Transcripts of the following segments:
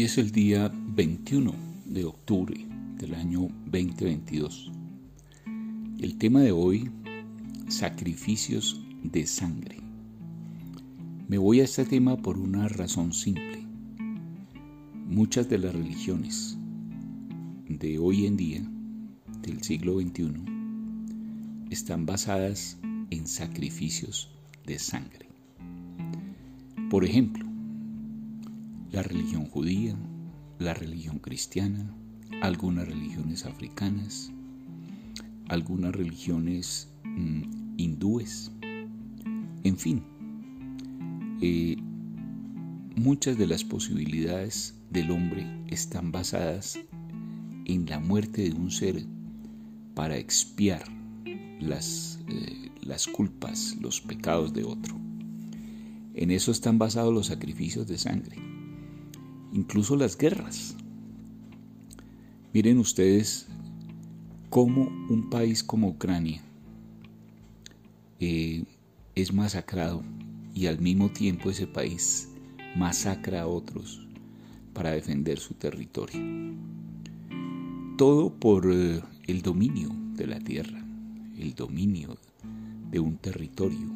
Hoy es el día 21 de octubre del año 2022. El tema de hoy, sacrificios de sangre. Me voy a este tema por una razón simple. Muchas de las religiones de hoy en día, del siglo XXI, están basadas en sacrificios de sangre. Por ejemplo, la religión judía, la religión cristiana, algunas religiones africanas, algunas religiones mm, hindúes, en fin, eh, muchas de las posibilidades del hombre están basadas en la muerte de un ser para expiar las, eh, las culpas, los pecados de otro. En eso están basados los sacrificios de sangre incluso las guerras. Miren ustedes cómo un país como Ucrania eh, es masacrado y al mismo tiempo ese país masacra a otros para defender su territorio. Todo por eh, el dominio de la tierra, el dominio de un territorio.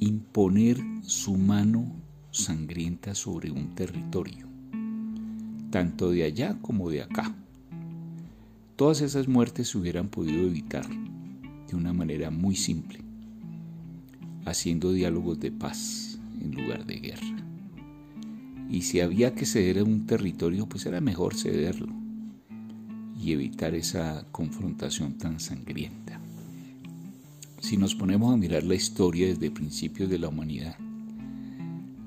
Imponer su mano sangrienta sobre un territorio, tanto de allá como de acá. Todas esas muertes se hubieran podido evitar de una manera muy simple, haciendo diálogos de paz en lugar de guerra. Y si había que ceder a un territorio, pues era mejor cederlo y evitar esa confrontación tan sangrienta. Si nos ponemos a mirar la historia desde principios de la humanidad,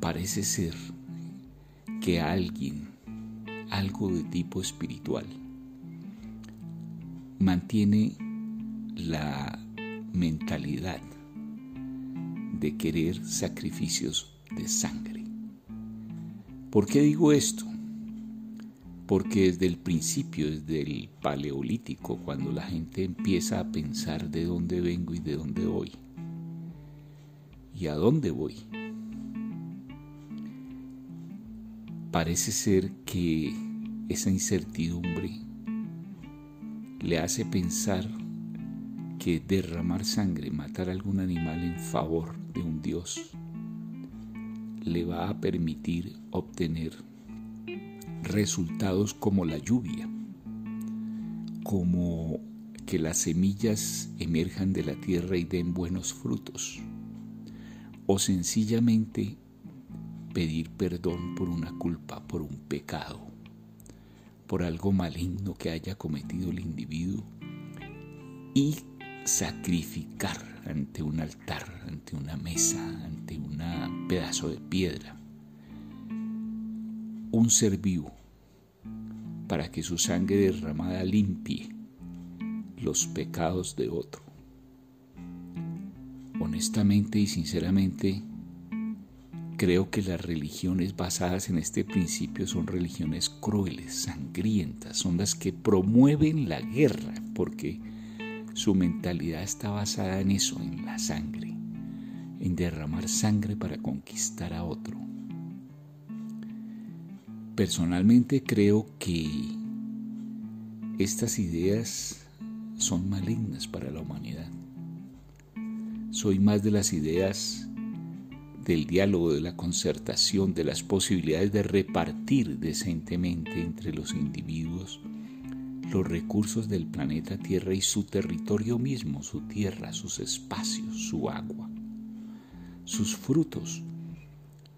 parece ser que alguien, algo de tipo espiritual, mantiene la mentalidad de querer sacrificios de sangre. ¿Por qué digo esto? Porque desde el principio, desde el paleolítico, cuando la gente empieza a pensar de dónde vengo y de dónde voy, y a dónde voy, Parece ser que esa incertidumbre le hace pensar que derramar sangre, matar algún animal en favor de un Dios, le va a permitir obtener resultados como la lluvia, como que las semillas emerjan de la tierra y den buenos frutos, o sencillamente pedir perdón por una culpa, por un pecado, por algo maligno que haya cometido el individuo y sacrificar ante un altar, ante una mesa, ante un pedazo de piedra, un ser vivo para que su sangre derramada limpie los pecados de otro. Honestamente y sinceramente, Creo que las religiones basadas en este principio son religiones crueles, sangrientas, son las que promueven la guerra, porque su mentalidad está basada en eso, en la sangre, en derramar sangre para conquistar a otro. Personalmente creo que estas ideas son malignas para la humanidad. Soy más de las ideas del diálogo, de la concertación, de las posibilidades de repartir decentemente entre los individuos los recursos del planeta Tierra y su territorio mismo, su tierra, sus espacios, su agua, sus frutos,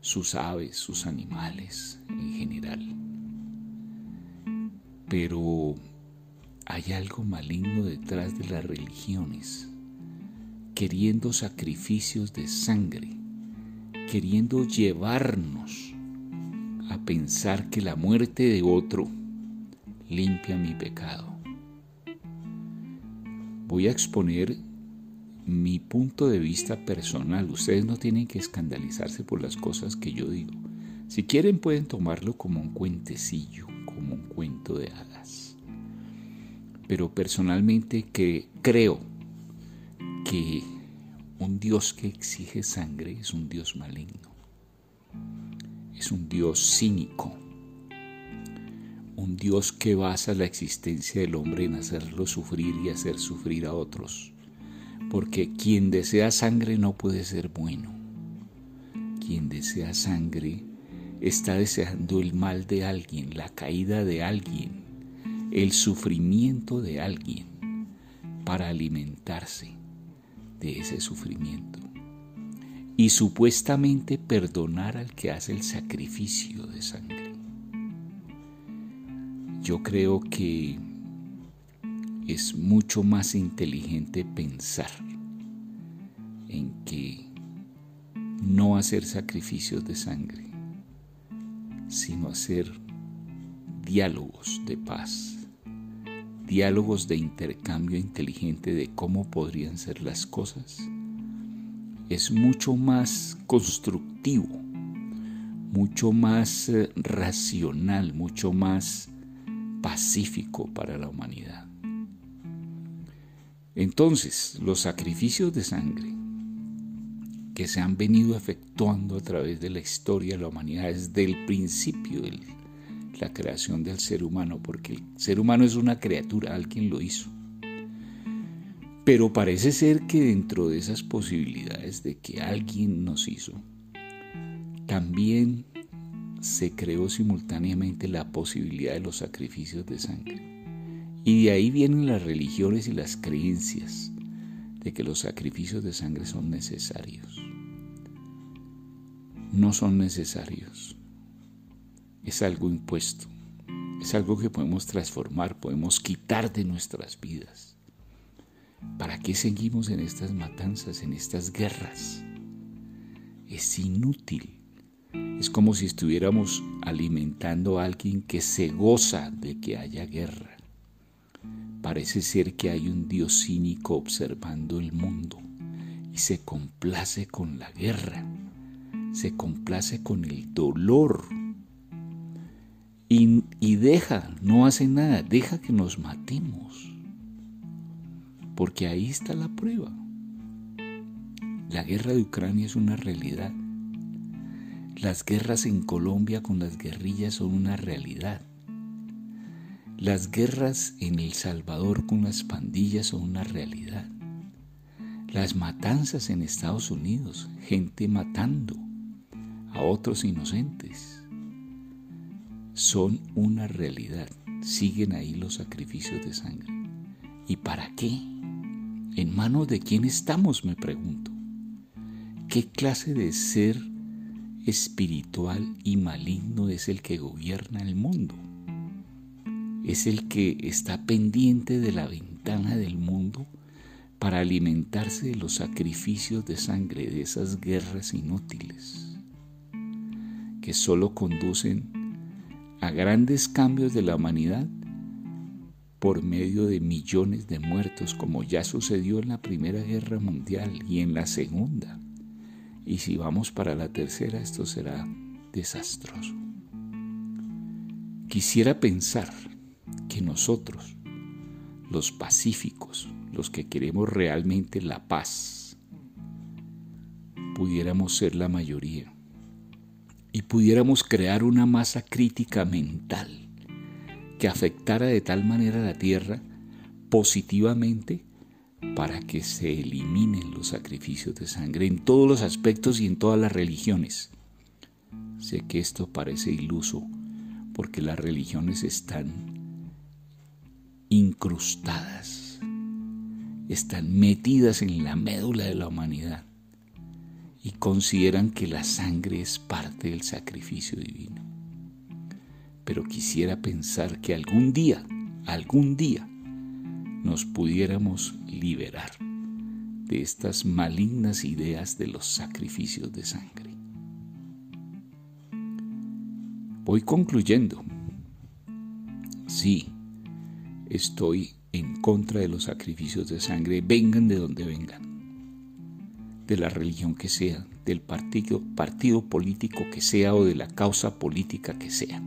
sus aves, sus animales en general. Pero hay algo maligno detrás de las religiones, queriendo sacrificios de sangre queriendo llevarnos a pensar que la muerte de otro limpia mi pecado. Voy a exponer mi punto de vista personal. Ustedes no tienen que escandalizarse por las cosas que yo digo. Si quieren pueden tomarlo como un cuentecillo, como un cuento de hadas. Pero personalmente que creo que un Dios que exige sangre es un Dios maligno. Es un Dios cínico, un Dios que basa la existencia del hombre en hacerlo sufrir y hacer sufrir a otros. Porque quien desea sangre no puede ser bueno. Quien desea sangre está deseando el mal de alguien, la caída de alguien, el sufrimiento de alguien, para alimentarse de ese sufrimiento. Y supuestamente perdonar al que hace el sacrificio de sangre. Yo creo que es mucho más inteligente pensar en que no hacer sacrificios de sangre, sino hacer diálogos de paz, diálogos de intercambio inteligente de cómo podrían ser las cosas, es mucho más constructivo, mucho más eh, racional, mucho más pacífico para la humanidad. Entonces, los sacrificios de sangre que se han venido efectuando a través de la historia de la humanidad desde el principio de la creación del ser humano, porque el ser humano es una criatura, alguien lo hizo. Pero parece ser que dentro de esas posibilidades de que alguien nos hizo, también se creó simultáneamente la posibilidad de los sacrificios de sangre. Y de ahí vienen las religiones y las creencias de que los sacrificios de sangre son necesarios. No son necesarios. Es algo impuesto. Es algo que podemos transformar, podemos quitar de nuestras vidas. ¿Para qué seguimos en estas matanzas, en estas guerras? Es inútil. Es como si estuviéramos alimentando a alguien que se goza de que haya guerra. Parece ser que hay un Dios cínico observando el mundo y se complace con la guerra, se complace con el dolor y, deja, no hace nada, deja que nos matemos. Porque ahí está la prueba. La guerra de Ucrania es una realidad las guerras en Colombia con las guerrillas son una realidad. Las guerras en El Salvador con las pandillas son una realidad. Las matanzas en Estados Unidos, gente matando a otros inocentes, son una realidad. Siguen ahí los sacrificios de sangre. ¿Y para qué? ¿En manos de quién estamos? Me pregunto. ¿Qué clase de ser espiritual y maligno es el que gobierna el mundo. Es el que está pendiente de la ventana del mundo para alimentarse de los sacrificios de sangre de esas guerras inútiles que solo conducen a grandes cambios de la humanidad por medio de millones de muertos como ya sucedió en la Primera Guerra Mundial y en la Segunda y si vamos para la tercera, esto será desastroso. Quisiera pensar que nosotros, los pacíficos, los que queremos realmente la paz, pudiéramos ser la mayoría y pudiéramos crear una masa crítica mental que afectara de tal manera la tierra positivamente para que se eliminen los sacrificios de sangre en todos los aspectos y en todas las religiones. Sé que esto parece iluso porque las religiones están incrustadas, están metidas en la médula de la humanidad y consideran que la sangre es parte del sacrificio divino. Pero quisiera pensar que algún día, algún día, nos pudiéramos liberar de estas malignas ideas de los sacrificios de sangre. Voy concluyendo. Sí, estoy en contra de los sacrificios de sangre, vengan de donde vengan, de la religión que sea, del partido, partido político que sea o de la causa política que sea.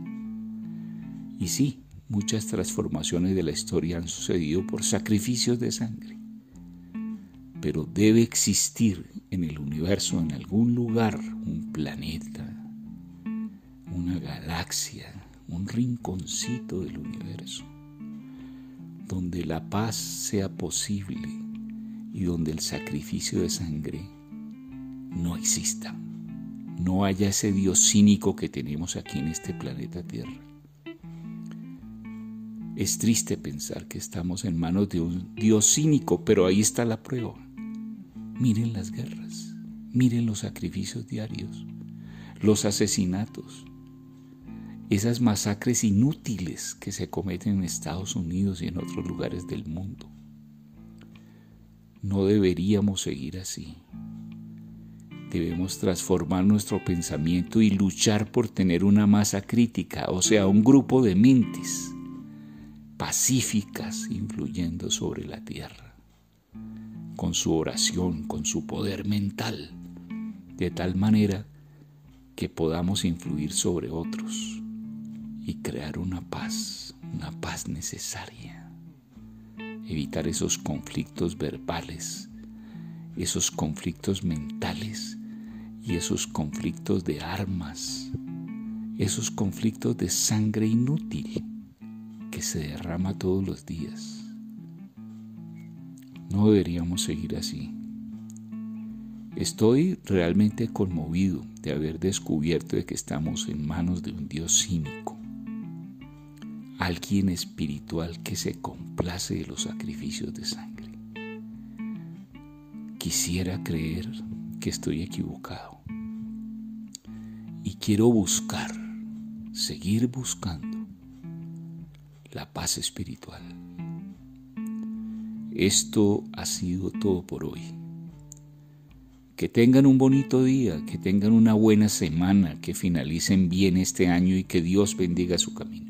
Y sí, Muchas transformaciones de la historia han sucedido por sacrificios de sangre. Pero debe existir en el universo, en algún lugar, un planeta, una galaxia, un rinconcito del universo, donde la paz sea posible y donde el sacrificio de sangre no exista. No haya ese Dios cínico que tenemos aquí en este planeta Tierra. Es triste pensar que estamos en manos de un Dios cínico, pero ahí está la prueba. Miren las guerras, miren los sacrificios diarios, los asesinatos, esas masacres inútiles que se cometen en Estados Unidos y en otros lugares del mundo. No deberíamos seguir así. Debemos transformar nuestro pensamiento y luchar por tener una masa crítica, o sea, un grupo de mentes pacíficas influyendo sobre la tierra, con su oración, con su poder mental, de tal manera que podamos influir sobre otros y crear una paz, una paz necesaria. Evitar esos conflictos verbales, esos conflictos mentales y esos conflictos de armas, esos conflictos de sangre inútil que se derrama todos los días. No deberíamos seguir así. Estoy realmente conmovido de haber descubierto de que estamos en manos de un Dios cínico, alguien espiritual que se complace de los sacrificios de sangre. Quisiera creer que estoy equivocado. Y quiero buscar, seguir buscando la paz espiritual. Esto ha sido todo por hoy. Que tengan un bonito día, que tengan una buena semana, que finalicen bien este año y que Dios bendiga su camino.